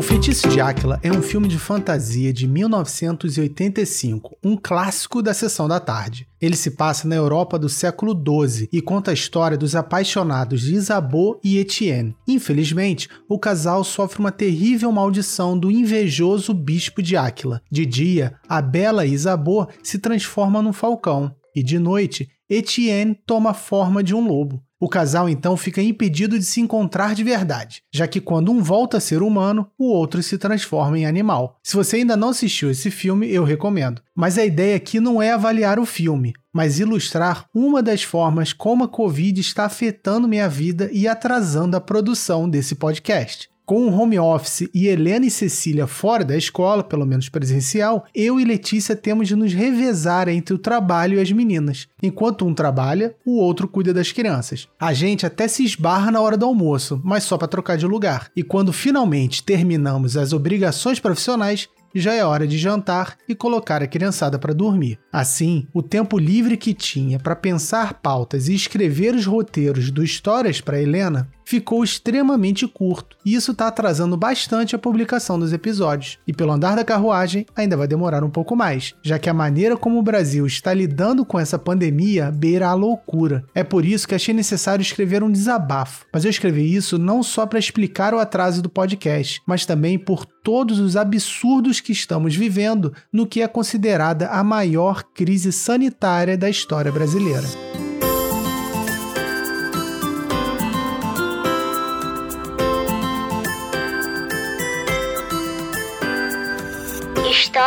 O Feitiço de Áquila é um filme de fantasia de 1985, um clássico da sessão da tarde. Ele se passa na Europa do século XII e conta a história dos apaixonados de Isabeau e Etienne. Infelizmente, o casal sofre uma terrível maldição do invejoso bispo de Áquila. De dia, a bela Isabeau se transforma num falcão e de noite, Etienne toma a forma de um lobo. O casal então fica impedido de se encontrar de verdade, já que quando um volta a ser humano, o outro se transforma em animal. Se você ainda não assistiu esse filme, eu recomendo. Mas a ideia aqui não é avaliar o filme, mas ilustrar uma das formas como a Covid está afetando minha vida e atrasando a produção desse podcast. Com o home office e Helena e Cecília fora da escola, pelo menos presencial, eu e Letícia temos de nos revezar entre o trabalho e as meninas. Enquanto um trabalha, o outro cuida das crianças. A gente até se esbarra na hora do almoço, mas só para trocar de lugar. E quando finalmente terminamos as obrigações profissionais, já é hora de jantar e colocar a criançada para dormir. Assim, o tempo livre que tinha para pensar pautas e escrever os roteiros do Histórias para Helena ficou extremamente curto, e isso está atrasando bastante a publicação dos episódios. E pelo andar da carruagem, ainda vai demorar um pouco mais, já que a maneira como o Brasil está lidando com essa pandemia beira a loucura. É por isso que achei necessário escrever um desabafo. Mas eu escrevi isso não só para explicar o atraso do podcast, mas também por todos os absurdos que estamos vivendo no que é considerada a maior crise sanitária da história brasileira.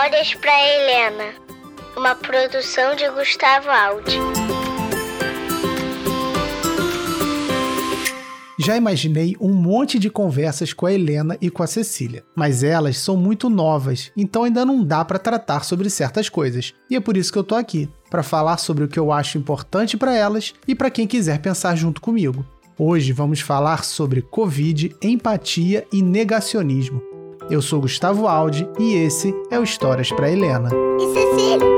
Histórias para Helena, uma produção de Gustavo Aldi. Já imaginei um monte de conversas com a Helena e com a Cecília, mas elas são muito novas, então ainda não dá para tratar sobre certas coisas. E é por isso que eu tô aqui, para falar sobre o que eu acho importante para elas e para quem quiser pensar junto comigo. Hoje vamos falar sobre Covid, empatia e negacionismo. Eu sou Gustavo Aldi e esse é o Histórias para Helena. E Cecília?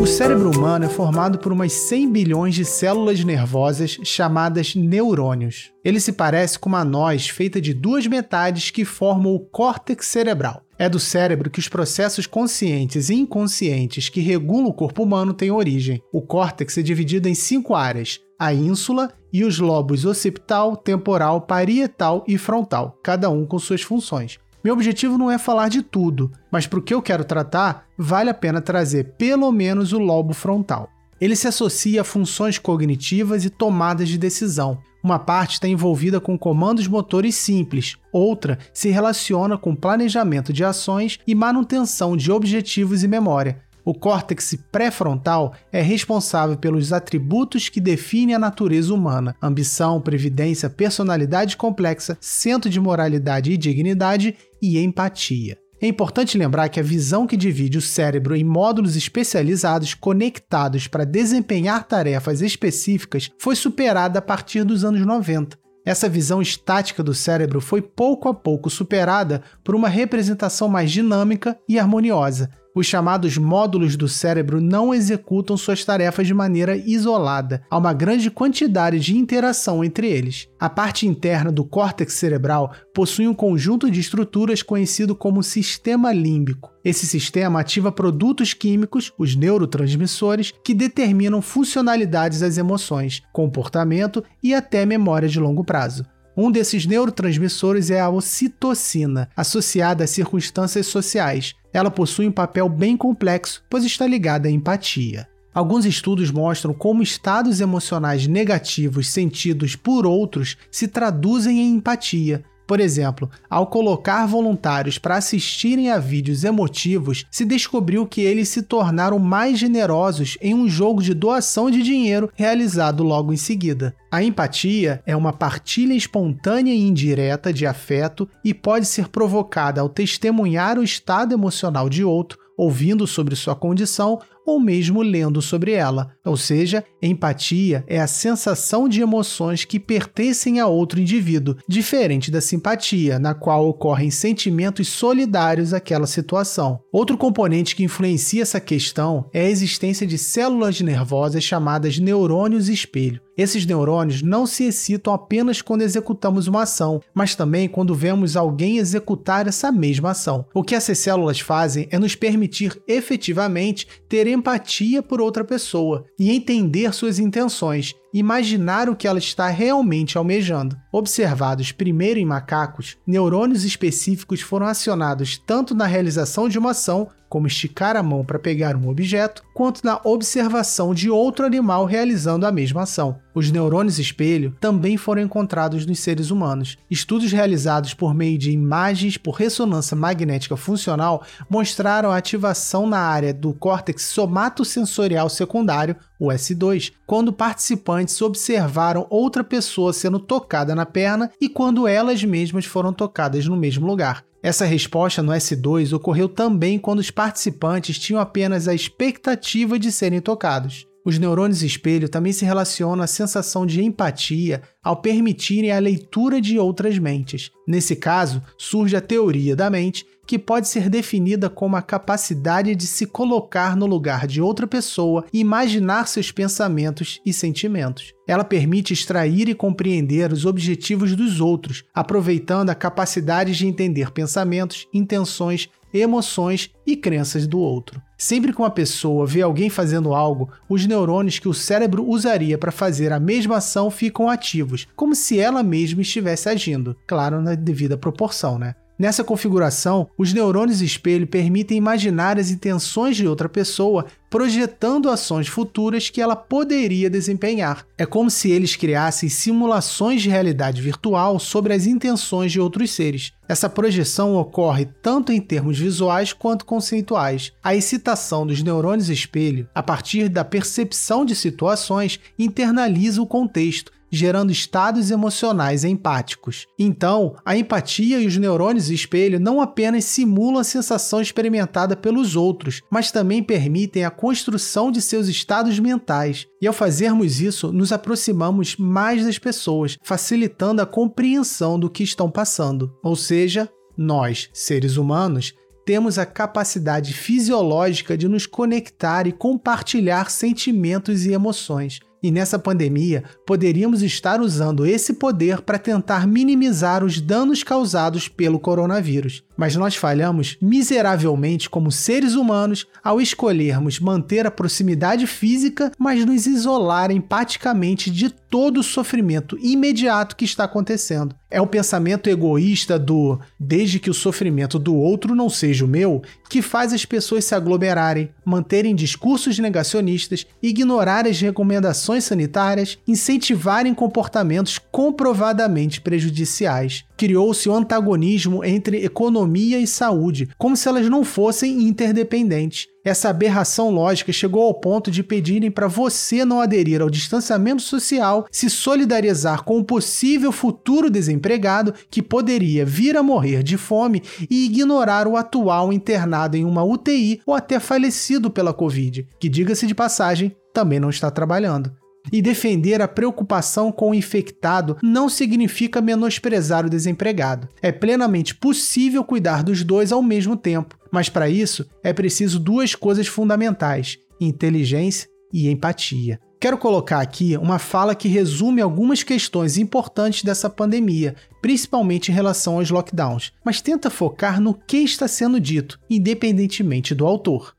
O cérebro humano é formado por umas 100 bilhões de células nervosas chamadas neurônios. Ele se parece com uma noz feita de duas metades que formam o córtex cerebral. É do cérebro que os processos conscientes e inconscientes que regulam o corpo humano têm origem. O córtex é dividido em cinco áreas: a ínsula e os lobos occipital, temporal, parietal e frontal, cada um com suas funções. Meu objetivo não é falar de tudo, mas para o que eu quero tratar, vale a pena trazer pelo menos o lobo frontal. Ele se associa a funções cognitivas e tomadas de decisão. Uma parte está envolvida com comandos motores simples, outra se relaciona com planejamento de ações e manutenção de objetivos e memória, o córtex pré-frontal é responsável pelos atributos que definem a natureza humana: ambição, previdência, personalidade complexa, centro de moralidade e dignidade e empatia. É importante lembrar que a visão que divide o cérebro em módulos especializados conectados para desempenhar tarefas específicas foi superada a partir dos anos 90. Essa visão estática do cérebro foi pouco a pouco superada por uma representação mais dinâmica e harmoniosa, os chamados módulos do cérebro não executam suas tarefas de maneira isolada. Há uma grande quantidade de interação entre eles. A parte interna do córtex cerebral possui um conjunto de estruturas conhecido como sistema límbico. Esse sistema ativa produtos químicos, os neurotransmissores, que determinam funcionalidades das emoções, comportamento e até memória de longo prazo. Um desses neurotransmissores é a ocitocina, associada a circunstâncias sociais. Ela possui um papel bem complexo, pois está ligada à empatia. Alguns estudos mostram como estados emocionais negativos sentidos por outros se traduzem em empatia, por exemplo, ao colocar voluntários para assistirem a vídeos emotivos, se descobriu que eles se tornaram mais generosos em um jogo de doação de dinheiro realizado logo em seguida. A empatia é uma partilha espontânea e indireta de afeto e pode ser provocada ao testemunhar o estado emocional de outro, ouvindo sobre sua condição ou mesmo lendo sobre ela. Ou seja, empatia é a sensação de emoções que pertencem a outro indivíduo, diferente da simpatia, na qual ocorrem sentimentos solidários àquela situação. Outro componente que influencia essa questão é a existência de células nervosas chamadas neurônios espelho. Esses neurônios não se excitam apenas quando executamos uma ação, mas também quando vemos alguém executar essa mesma ação. O que essas células fazem é nos permitir efetivamente ter empatia por outra pessoa e entender suas intenções, imaginar o que ela está realmente almejando. Observados primeiro em macacos, neurônios específicos foram acionados tanto na realização de uma ação como esticar a mão para pegar um objeto, quanto na observação de outro animal realizando a mesma ação. Os neurônios espelho também foram encontrados nos seres humanos. Estudos realizados por meio de imagens por ressonância magnética funcional mostraram a ativação na área do córtex somatosensorial secundário, o S2, quando participantes observaram outra pessoa sendo tocada na perna e quando elas mesmas foram tocadas no mesmo lugar. Essa resposta no S2 ocorreu também quando os participantes tinham apenas a expectativa de serem tocados. Os neurônios espelho também se relacionam à sensação de empatia ao permitirem a leitura de outras mentes. Nesse caso, surge a teoria da mente, que pode ser definida como a capacidade de se colocar no lugar de outra pessoa e imaginar seus pensamentos e sentimentos. Ela permite extrair e compreender os objetivos dos outros, aproveitando a capacidade de entender pensamentos, intenções, emoções e crenças do outro. Sempre que uma pessoa vê alguém fazendo algo, os neurônios que o cérebro usaria para fazer a mesma ação ficam ativos, como se ela mesma estivesse agindo, claro, na devida proporção, né? Nessa configuração, os neurônios espelho permitem imaginar as intenções de outra pessoa, projetando ações futuras que ela poderia desempenhar. É como se eles criassem simulações de realidade virtual sobre as intenções de outros seres. Essa projeção ocorre tanto em termos visuais quanto conceituais. A excitação dos neurônios espelho, a partir da percepção de situações, internaliza o contexto, gerando estados emocionais empáticos. Então, a empatia e os neurônios espelho não apenas simulam a sensação experimentada pelos outros, mas também permitem a construção de seus estados mentais. E ao fazermos isso, nos aproximamos mais das pessoas, facilitando a compreensão do que estão passando. Ou seja, nós, seres humanos, temos a capacidade fisiológica de nos conectar e compartilhar sentimentos e emoções. E nessa pandemia, poderíamos estar usando esse poder para tentar minimizar os danos causados pelo coronavírus. Mas nós falhamos miseravelmente como seres humanos ao escolhermos manter a proximidade física, mas nos isolar empaticamente de todo o sofrimento imediato que está acontecendo. É o pensamento egoísta do desde que o sofrimento do outro não seja o meu que faz as pessoas se aglomerarem, manterem discursos negacionistas, ignorar as recomendações sanitárias, incentivarem comportamentos comprovadamente prejudiciais criou-se o um antagonismo entre economia e saúde, como se elas não fossem interdependentes. Essa aberração lógica chegou ao ponto de pedirem para você não aderir ao distanciamento social, se solidarizar com o possível futuro desempregado que poderia vir a morrer de fome e ignorar o atual internado em uma UTI ou até falecido pela Covid, que, diga-se de passagem, também não está trabalhando. E defender a preocupação com o infectado não significa menosprezar o desempregado. É plenamente possível cuidar dos dois ao mesmo tempo, mas para isso é preciso duas coisas fundamentais: inteligência e empatia. Quero colocar aqui uma fala que resume algumas questões importantes dessa pandemia, principalmente em relação aos lockdowns, mas tenta focar no que está sendo dito, independentemente do autor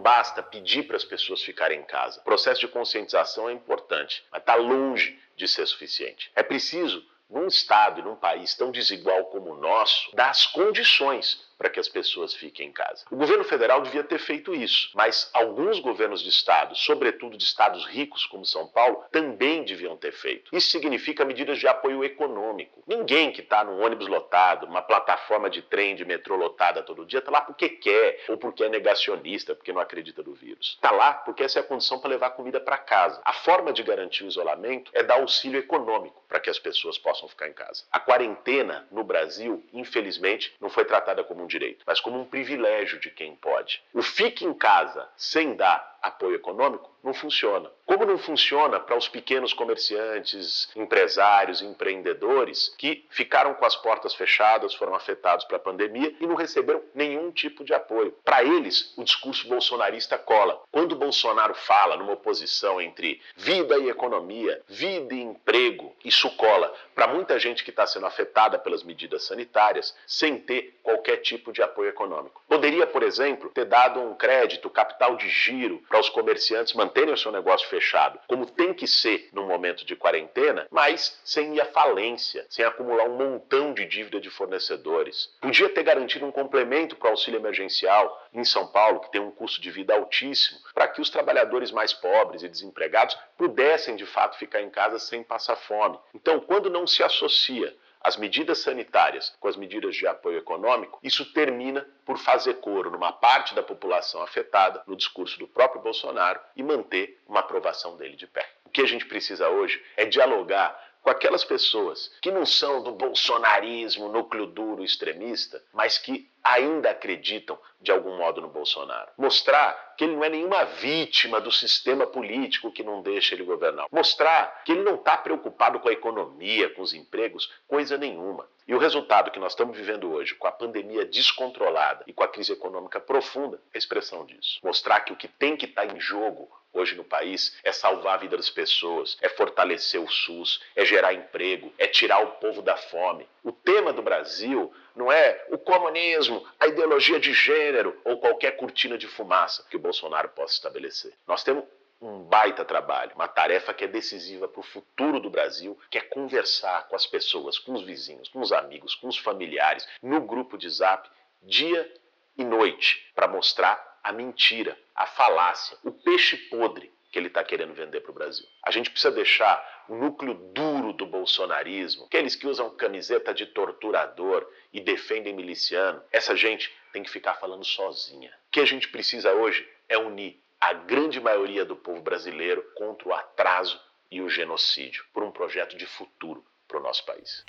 basta pedir para as pessoas ficarem em casa. O processo de conscientização é importante, mas está longe de ser suficiente. É preciso, num estado e num país tão desigual como o nosso, dar as condições para que as pessoas fiquem em casa. O governo federal devia ter feito isso, mas alguns governos de estado, sobretudo de estados ricos como São Paulo, também deviam ter feito. Isso significa medidas de apoio econômico. Ninguém que está num ônibus lotado, uma plataforma de trem, de metrô lotada todo dia, está lá porque quer ou porque é negacionista, porque não acredita no vírus. Está lá porque essa é a condição para levar comida para casa. A forma de garantir o isolamento é dar auxílio econômico para que as pessoas possam ficar em casa. A quarentena no Brasil, infelizmente, não foi tratada como direito, mas como um privilégio de quem pode. O fique em casa sem dar apoio econômico não funciona. Como não funciona para os pequenos comerciantes, empresários, empreendedores que ficaram com as portas fechadas, foram afetados pela pandemia e não receberam nenhum tipo de apoio. Para eles, o discurso bolsonarista cola. Quando Bolsonaro fala numa oposição entre vida e economia, vida e emprego, isso cola para muita gente que está sendo afetada pelas medidas sanitárias sem ter qualquer tipo de apoio econômico. Poderia, por exemplo, ter dado um crédito, capital de giro para os comerciantes manterem o seu negócio fechado, como tem que ser no momento de quarentena, mas sem ir à falência, sem acumular um montão de dívida de fornecedores. Podia ter garantido um complemento para o auxílio emergencial em São Paulo, que tem um custo de vida altíssimo, para que os trabalhadores mais pobres e desempregados pudessem de fato ficar em casa sem passar fome. Então, quando não se associa as medidas sanitárias com as medidas de apoio econômico, isso termina por fazer coro numa parte da população afetada no discurso do próprio Bolsonaro e manter uma aprovação dele de pé. O que a gente precisa hoje é dialogar com aquelas pessoas que não são do bolsonarismo, núcleo duro extremista, mas que ainda acreditam de algum modo no Bolsonaro. Mostrar que ele não é nenhuma vítima do sistema político que não deixa ele governar. Mostrar que ele não está preocupado com a economia, com os empregos, coisa nenhuma. E o resultado que nós estamos vivendo hoje, com a pandemia descontrolada e com a crise econômica profunda, é a expressão disso. Mostrar que o que tem que estar tá em jogo hoje no país é salvar a vida das pessoas, é fortalecer o SUS, é gerar emprego, é tirar o povo da fome. O tema do Brasil não é o comunismo, a ideologia de gênero ou qualquer cortina de fumaça que o Bolsonaro possa estabelecer. Nós temos um baita trabalho, uma tarefa que é decisiva para o futuro do Brasil, que é conversar com as pessoas, com os vizinhos, com os amigos, com os familiares, no grupo de zap, dia e noite, para mostrar a mentira, a falácia, o peixe podre que ele está querendo vender para o Brasil. A gente precisa deixar o núcleo duro do bolsonarismo, aqueles que usam camiseta de torturador e defendem miliciano, essa gente tem que ficar falando sozinha. O que a gente precisa hoje é unir a grande maioria do povo brasileiro contra o atraso e o genocídio, por um projeto de futuro para o nosso país.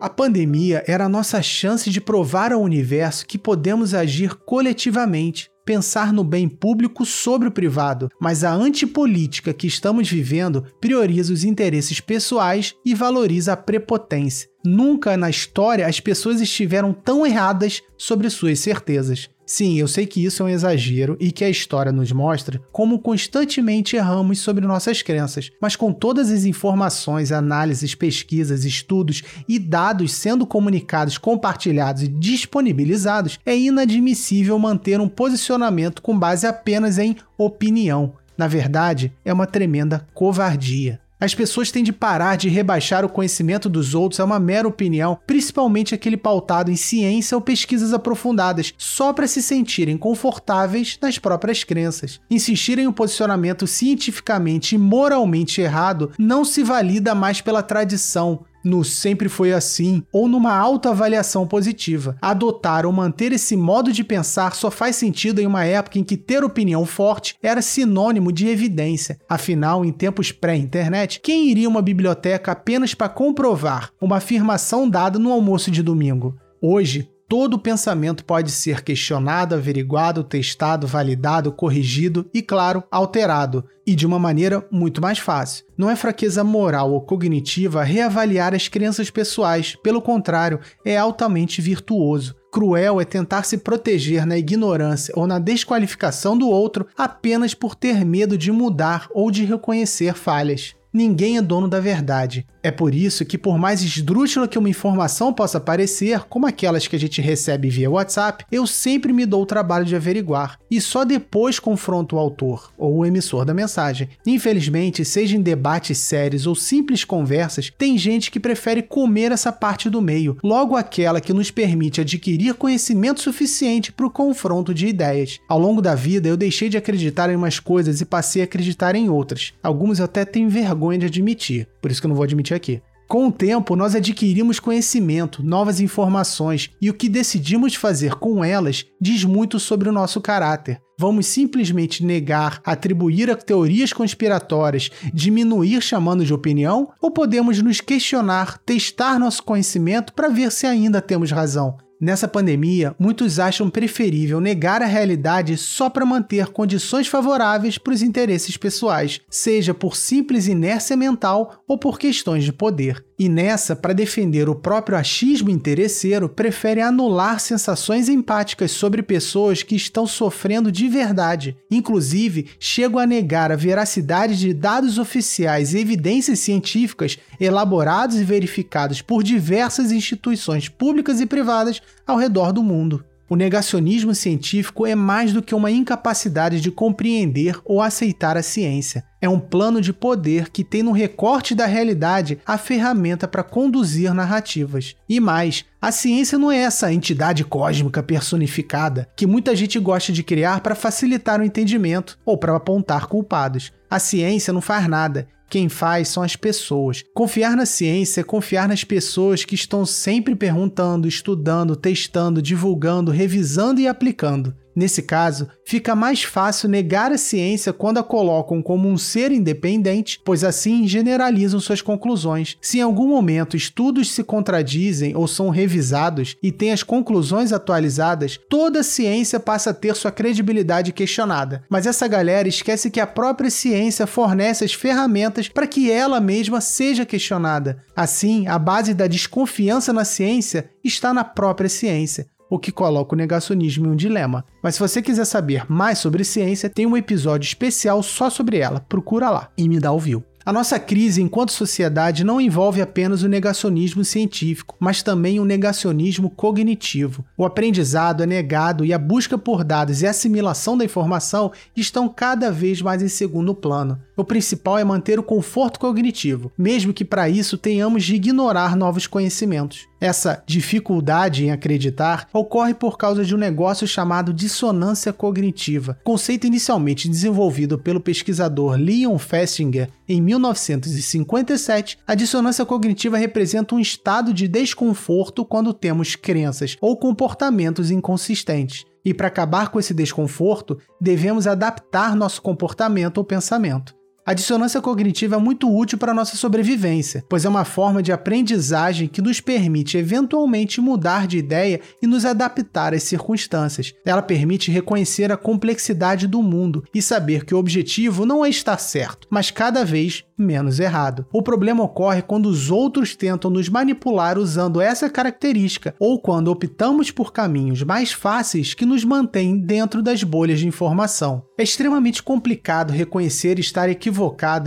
A pandemia era a nossa chance de provar ao universo que podemos agir coletivamente, pensar no bem público sobre o privado, mas a antipolítica que estamos vivendo prioriza os interesses pessoais e valoriza a prepotência. Nunca na história as pessoas estiveram tão erradas sobre suas certezas. Sim, eu sei que isso é um exagero e que a história nos mostra como constantemente erramos sobre nossas crenças, mas com todas as informações, análises, pesquisas, estudos e dados sendo comunicados, compartilhados e disponibilizados, é inadmissível manter um posicionamento com base apenas em opinião. Na verdade, é uma tremenda covardia. As pessoas têm de parar de rebaixar o conhecimento dos outros a uma mera opinião, principalmente aquele pautado em ciência ou pesquisas aprofundadas, só para se sentirem confortáveis nas próprias crenças. Insistir em um posicionamento cientificamente e moralmente errado não se valida mais pela tradição, no sempre foi assim ou numa autoavaliação positiva. Adotar ou manter esse modo de pensar só faz sentido em uma época em que ter opinião forte era sinônimo de evidência. Afinal, em tempos pré-internet, quem iria a uma biblioteca apenas para comprovar uma afirmação dada no almoço de domingo? Hoje, todo pensamento pode ser questionado, averiguado, testado, validado, corrigido e, claro, alterado, e de uma maneira muito mais fácil. Não é fraqueza moral ou cognitiva reavaliar as crenças pessoais, pelo contrário, é altamente virtuoso. Cruel é tentar se proteger na ignorância ou na desqualificação do outro apenas por ter medo de mudar ou de reconhecer falhas. Ninguém é dono da verdade. É por isso que, por mais esdrúxula que uma informação possa parecer, como aquelas que a gente recebe via WhatsApp, eu sempre me dou o trabalho de averiguar e só depois confronto o autor ou o emissor da mensagem. Infelizmente, seja em debates sérios ou simples conversas, tem gente que prefere comer essa parte do meio, logo aquela que nos permite adquirir conhecimento suficiente para o confronto de ideias. Ao longo da vida, eu deixei de acreditar em umas coisas e passei a acreditar em outras. Algumas eu até tenho vergonha de admitir, por isso que eu não vou admitir aqui. Com o tempo, nós adquirimos conhecimento, novas informações e o que decidimos fazer com elas diz muito sobre o nosso caráter. Vamos simplesmente negar, atribuir a teorias conspiratórias, diminuir chamando de opinião? Ou podemos nos questionar, testar nosso conhecimento para ver se ainda temos razão? Nessa pandemia, muitos acham preferível negar a realidade só para manter condições favoráveis para os interesses pessoais, seja por simples inércia mental ou por questões de poder. E nessa, para defender o próprio achismo interesseiro, prefere anular sensações empáticas sobre pessoas que estão sofrendo de verdade. Inclusive, chegam a negar a veracidade de dados oficiais e evidências científicas elaborados e verificados por diversas instituições públicas e privadas ao redor do mundo. O negacionismo científico é mais do que uma incapacidade de compreender ou aceitar a ciência. É um plano de poder que tem no recorte da realidade a ferramenta para conduzir narrativas. E mais, a ciência não é essa entidade cósmica personificada que muita gente gosta de criar para facilitar o entendimento ou para apontar culpados. A ciência não faz nada, quem faz são as pessoas. Confiar na ciência é confiar nas pessoas que estão sempre perguntando, estudando, testando, divulgando, revisando e aplicando. Nesse caso, fica mais fácil negar a ciência quando a colocam como um ser independente, pois assim generalizam suas conclusões. Se em algum momento estudos se contradizem ou são revisados e têm as conclusões atualizadas, toda a ciência passa a ter sua credibilidade questionada. Mas essa galera esquece que a própria ciência fornece as ferramentas para que ela mesma seja questionada. Assim, a base da desconfiança na ciência está na própria ciência o que coloca o negacionismo em um dilema. Mas se você quiser saber mais sobre ciência, tem um episódio especial só sobre ela. Procura lá e me dá ouviu. A nossa crise enquanto sociedade não envolve apenas o negacionismo científico, mas também o negacionismo cognitivo. O aprendizado é negado e a busca por dados e assimilação da informação estão cada vez mais em segundo plano. O principal é manter o conforto cognitivo, mesmo que para isso tenhamos de ignorar novos conhecimentos. Essa dificuldade em acreditar ocorre por causa de um negócio chamado dissonância cognitiva, conceito inicialmente desenvolvido pelo pesquisador Leon Festinger em 1957. A dissonância cognitiva representa um estado de desconforto quando temos crenças ou comportamentos inconsistentes. E para acabar com esse desconforto, devemos adaptar nosso comportamento ou pensamento. A dissonância cognitiva é muito útil para a nossa sobrevivência, pois é uma forma de aprendizagem que nos permite eventualmente mudar de ideia e nos adaptar às circunstâncias. Ela permite reconhecer a complexidade do mundo e saber que o objetivo não é estar certo, mas cada vez menos errado. O problema ocorre quando os outros tentam nos manipular usando essa característica ou quando optamos por caminhos mais fáceis que nos mantêm dentro das bolhas de informação. É extremamente complicado reconhecer estar equivocado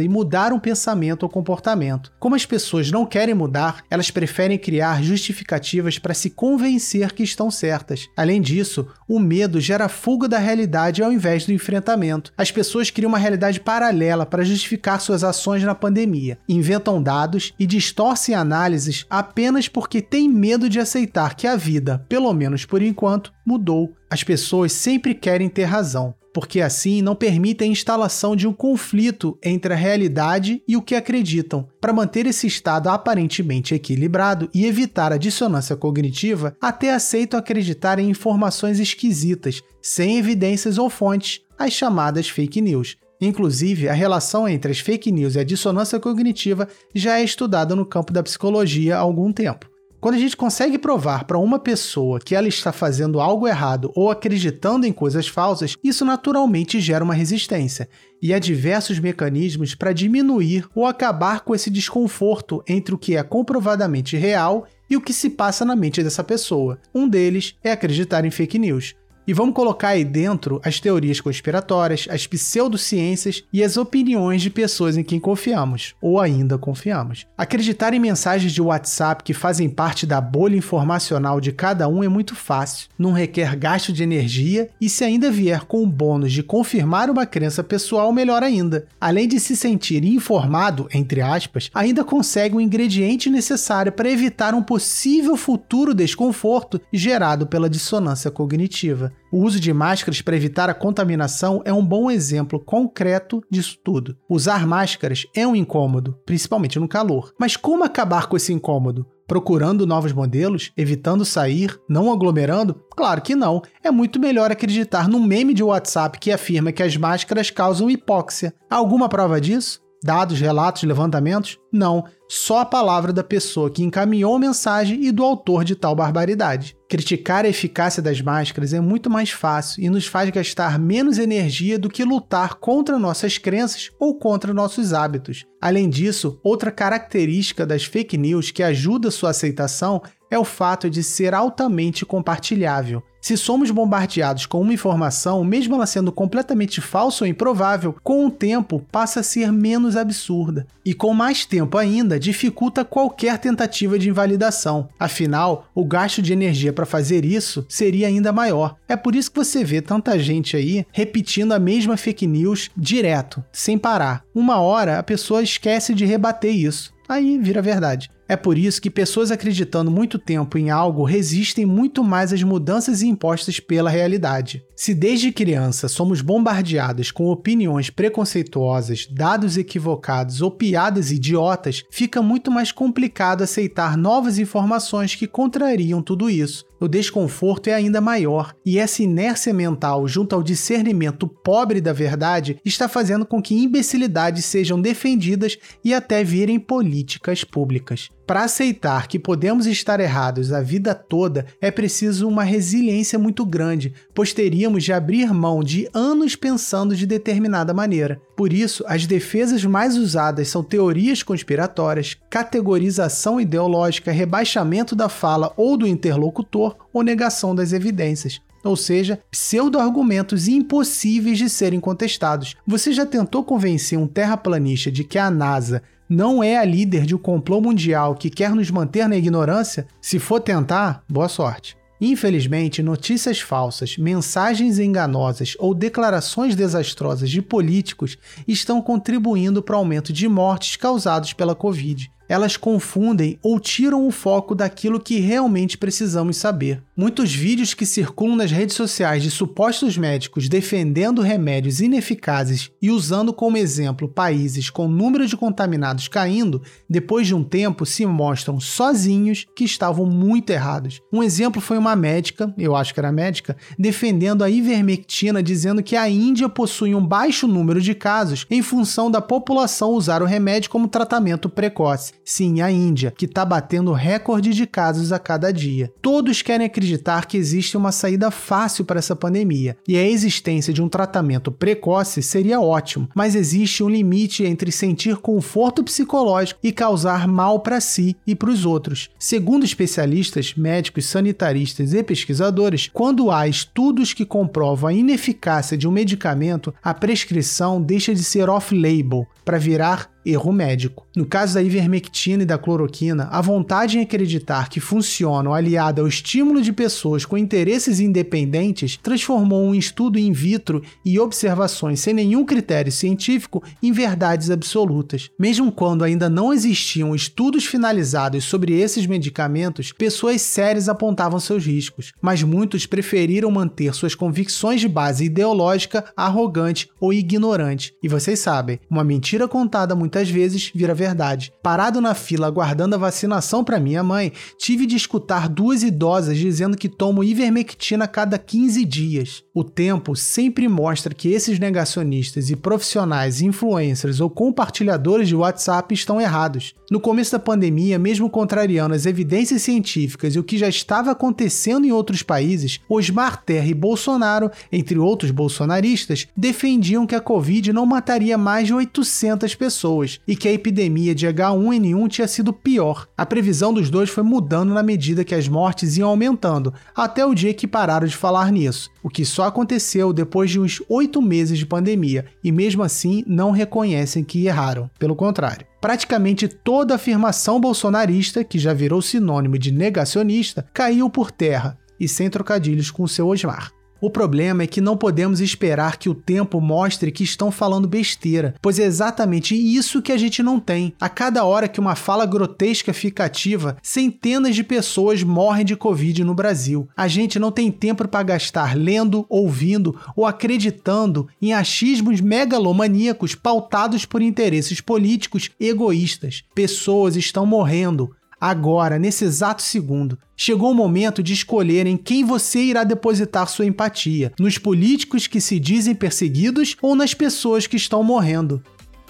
e mudar um pensamento ou comportamento. Como as pessoas não querem mudar, elas preferem criar justificativas para se convencer que estão certas. Além disso, o medo gera fuga da realidade ao invés do enfrentamento. As pessoas criam uma realidade paralela para justificar suas ações na pandemia, inventam dados e distorcem análises apenas porque têm medo de aceitar que a vida, pelo menos por enquanto, mudou. As pessoas sempre querem ter razão, porque assim não permitem a instalação de um conflito entre a realidade e o que acreditam. Para manter esse estado aparentemente equilibrado e evitar a dissonância cognitiva, até aceitam acreditar em informações esquisitas, sem evidências ou fontes, as chamadas fake news. Inclusive, a relação entre as fake news e a dissonância cognitiva já é estudada no campo da psicologia há algum tempo. Quando a gente consegue provar para uma pessoa que ela está fazendo algo errado ou acreditando em coisas falsas, isso naturalmente gera uma resistência. E há diversos mecanismos para diminuir ou acabar com esse desconforto entre o que é comprovadamente real e o que se passa na mente dessa pessoa. Um deles é acreditar em fake news. E vamos colocar aí dentro as teorias conspiratórias, as pseudociências e as opiniões de pessoas em quem confiamos, ou ainda confiamos. Acreditar em mensagens de WhatsApp que fazem parte da bolha informacional de cada um é muito fácil, não requer gasto de energia e, se ainda vier com o bônus de confirmar uma crença pessoal, melhor ainda. Além de se sentir informado, entre aspas, ainda consegue o ingrediente necessário para evitar um possível futuro desconforto gerado pela dissonância cognitiva. O uso de máscaras para evitar a contaminação é um bom exemplo concreto disso tudo. Usar máscaras é um incômodo, principalmente no calor. Mas como acabar com esse incômodo? procurando novos modelos, evitando sair, não aglomerando? Claro que não. É muito melhor acreditar num meme de WhatsApp que afirma que as máscaras causam hipóxia. Há alguma prova disso? Dados, relatos, levantamentos? Não, só a palavra da pessoa que encaminhou a mensagem e do autor de tal barbaridade. Criticar a eficácia das máscaras é muito mais fácil e nos faz gastar menos energia do que lutar contra nossas crenças ou contra nossos hábitos. Além disso, outra característica das fake news que ajuda sua aceitação é o fato de ser altamente compartilhável. Se somos bombardeados com uma informação, mesmo ela sendo completamente falsa ou improvável, com o tempo passa a ser menos absurda. E com mais tempo ainda, dificulta qualquer tentativa de invalidação. Afinal, o gasto de energia para fazer isso seria ainda maior. É por isso que você vê tanta gente aí repetindo a mesma fake news direto, sem parar. Uma hora a pessoa esquece de rebater isso. Aí vira verdade. É por isso que pessoas acreditando muito tempo em algo resistem muito mais às mudanças impostas pela realidade. Se desde criança somos bombardeados com opiniões preconceituosas, dados equivocados ou piadas idiotas, fica muito mais complicado aceitar novas informações que contrariam tudo isso. O desconforto é ainda maior, e essa inércia mental, junto ao discernimento pobre da verdade, está fazendo com que imbecilidades sejam defendidas e até virem políticas públicas. Para aceitar que podemos estar errados a vida toda, é preciso uma resiliência muito grande, pois teríamos de abrir mão de anos pensando de determinada maneira. Por isso, as defesas mais usadas são teorias conspiratórias, categorização ideológica, rebaixamento da fala ou do interlocutor ou negação das evidências ou seja, pseudo-argumentos impossíveis de serem contestados. Você já tentou convencer um terraplanista de que a NASA não é a líder de um complô mundial que quer nos manter na ignorância? Se for tentar, boa sorte. Infelizmente, notícias falsas, mensagens enganosas ou declarações desastrosas de políticos estão contribuindo para o aumento de mortes causados pela Covid elas confundem ou tiram o foco daquilo que realmente precisamos saber. Muitos vídeos que circulam nas redes sociais de supostos médicos defendendo remédios ineficazes e usando como exemplo países com número de contaminados caindo, depois de um tempo se mostram sozinhos que estavam muito errados. Um exemplo foi uma médica, eu acho que era médica, defendendo a ivermectina dizendo que a Índia possui um baixo número de casos em função da população usar o remédio como tratamento precoce. Sim, a Índia, que está batendo recorde de casos a cada dia. Todos querem acreditar que existe uma saída fácil para essa pandemia, e a existência de um tratamento precoce seria ótimo, mas existe um limite entre sentir conforto psicológico e causar mal para si e para os outros. Segundo especialistas, médicos, sanitaristas e pesquisadores, quando há estudos que comprovam a ineficácia de um medicamento, a prescrição deixa de ser off-label para virar erro médico. No caso da ivermectina e da cloroquina, a vontade em acreditar que funcionam aliada ao estímulo de pessoas com interesses independentes transformou um estudo in vitro e observações sem nenhum critério científico em verdades absolutas. Mesmo quando ainda não existiam estudos finalizados sobre esses medicamentos, pessoas sérias apontavam seus riscos, mas muitos preferiram manter suas convicções de base ideológica arrogante ou ignorante. E vocês sabem, uma mentira contada muito muitas vezes vira verdade. Parado na fila aguardando a vacinação para minha mãe, tive de escutar duas idosas dizendo que tomo ivermectina cada 15 dias. O tempo sempre mostra que esses negacionistas e profissionais, influencers ou compartilhadores de WhatsApp estão errados. No começo da pandemia, mesmo contrariando as evidências científicas e o que já estava acontecendo em outros países, Osmar Terra e Bolsonaro, entre outros bolsonaristas, defendiam que a Covid não mataria mais de 800 pessoas pessoas e que a epidemia de H1N1 tinha sido pior. A previsão dos dois foi mudando na medida que as mortes iam aumentando, até o dia que pararam de falar nisso, o que só aconteceu depois de uns oito meses de pandemia, e mesmo assim não reconhecem que erraram. Pelo contrário. Praticamente toda afirmação bolsonarista, que já virou sinônimo de negacionista, caiu por terra, e sem trocadilhos com o seu Osmar. O problema é que não podemos esperar que o tempo mostre que estão falando besteira, pois é exatamente isso que a gente não tem. A cada hora que uma fala grotesca fica ativa, centenas de pessoas morrem de Covid no Brasil. A gente não tem tempo para gastar lendo, ouvindo ou acreditando em achismos megalomaníacos pautados por interesses políticos egoístas. Pessoas estão morrendo, agora, nesse exato segundo. Chegou o momento de escolher em quem você irá depositar sua empatia: nos políticos que se dizem perseguidos ou nas pessoas que estão morrendo.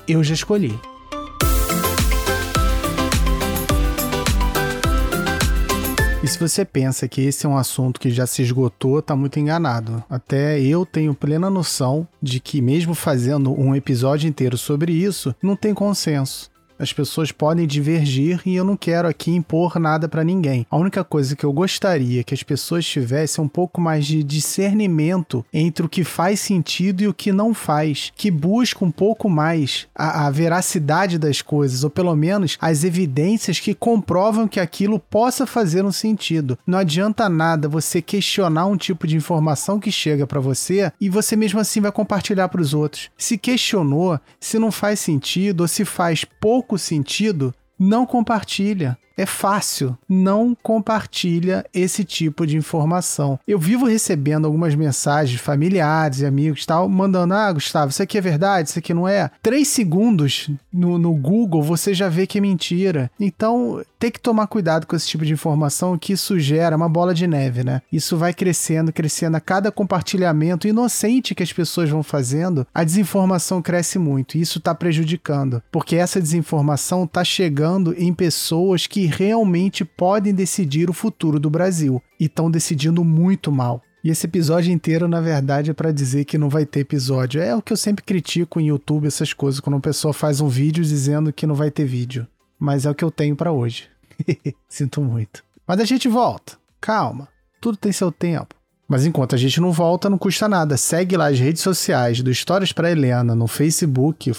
Eu já escolhi. E se você pensa que esse é um assunto que já se esgotou, tá muito enganado. Até eu tenho plena noção de que, mesmo fazendo um episódio inteiro sobre isso, não tem consenso. As pessoas podem divergir e eu não quero aqui impor nada para ninguém. A única coisa que eu gostaria que as pessoas tivessem é um pouco mais de discernimento entre o que faz sentido e o que não faz, que busca um pouco mais a, a veracidade das coisas, ou pelo menos as evidências que comprovam que aquilo possa fazer um sentido. Não adianta nada você questionar um tipo de informação que chega para você e você mesmo assim vai compartilhar para os outros. Se questionou, se não faz sentido ou se faz pouco pouco sentido, não compartilha. É fácil, não compartilha esse tipo de informação. Eu vivo recebendo algumas mensagens familiares e amigos tal, mandando: Ah, Gustavo, isso aqui é verdade, isso aqui não é. Três segundos no, no Google você já vê que é mentira. Então tem que tomar cuidado com esse tipo de informação que isso gera uma bola de neve, né? Isso vai crescendo, crescendo. A cada compartilhamento inocente que as pessoas vão fazendo, a desinformação cresce muito. E isso está prejudicando. Porque essa desinformação está chegando em pessoas que realmente podem decidir o futuro do Brasil. E estão decidindo muito mal. E esse episódio inteiro, na verdade, é para dizer que não vai ter episódio. É o que eu sempre critico em YouTube, essas coisas, quando uma pessoa faz um vídeo dizendo que não vai ter vídeo. Mas é o que eu tenho para hoje. Sinto muito. Mas a gente volta. Calma. Tudo tem seu tempo. Mas enquanto a gente não volta, não custa nada. Segue lá as redes sociais do Histórias para Helena no Facebook,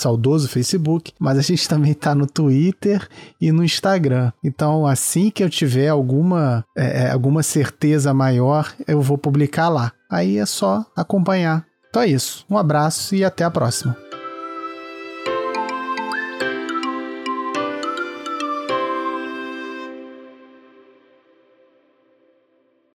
saudoso Facebook, mas a gente também tá no Twitter e no Instagram. Então, assim que eu tiver alguma, é, é alguma certeza maior, eu vou publicar lá. Aí é só acompanhar. Então é isso. Um abraço e até a próxima.